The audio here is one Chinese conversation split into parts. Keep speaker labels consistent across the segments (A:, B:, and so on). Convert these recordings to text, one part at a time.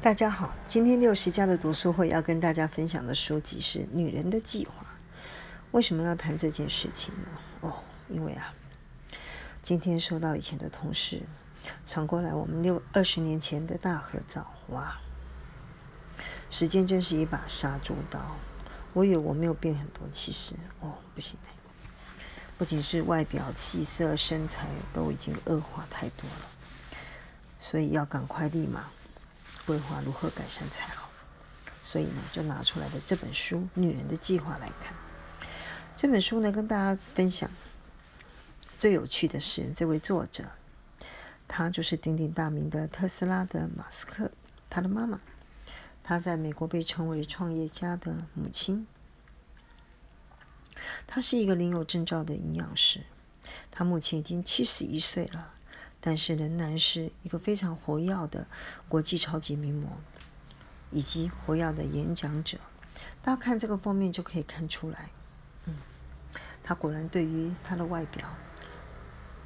A: 大家好，今天六十家的读书会要跟大家分享的书籍是《女人的计划》。为什么要谈这件事情呢？哦，因为啊，今天收到以前的同事传过来我们六二十年前的大合照，哇，时间真是一把杀猪刀。我以为我没有变很多，其实哦，不行不仅是外表、气色、身材都已经恶化太多了，所以要赶快立马。规划如何改善才好，所以呢，就拿出来的这本书《女人的计划》来看。这本书呢，跟大家分享最有趣的是，这位作者，他就是鼎鼎大名的特斯拉的马斯克，他的妈妈，他在美国被称为创业家的母亲。他是一个领有证照的营养师，他目前已经七十一岁了。但是仍然是一个非常活跃的国际超级名模，以及活跃的演讲者。大家看这个封面就可以看出来，嗯，他果然对于他的外表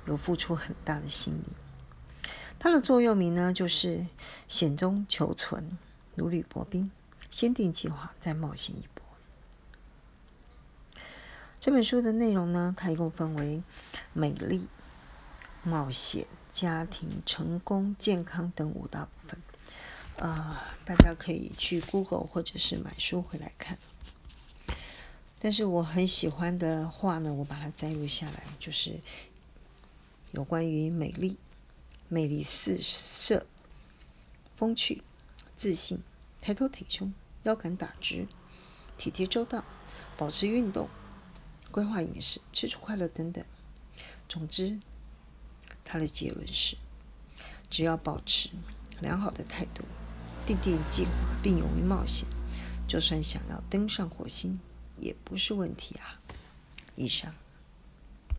A: 有付出很大的心力。他的座右铭呢，就是“险中求存，如履薄冰，先定计划，再冒险一搏”。这本书的内容呢，它一共分为美丽、冒险。家庭、成功、健康等五大部分，啊，大家可以去 Google 或者是买书回来看。但是我很喜欢的话呢，我把它摘录下来，就是有关于美丽、魅力四射、风趣、自信、抬头挺胸、腰杆打直、体贴周到、保持运动、规划饮食、吃出快乐等等。总之。他的结论是：只要保持良好的态度，定定计划，并勇于冒险，就算想要登上火星，也不是问题啊！以上。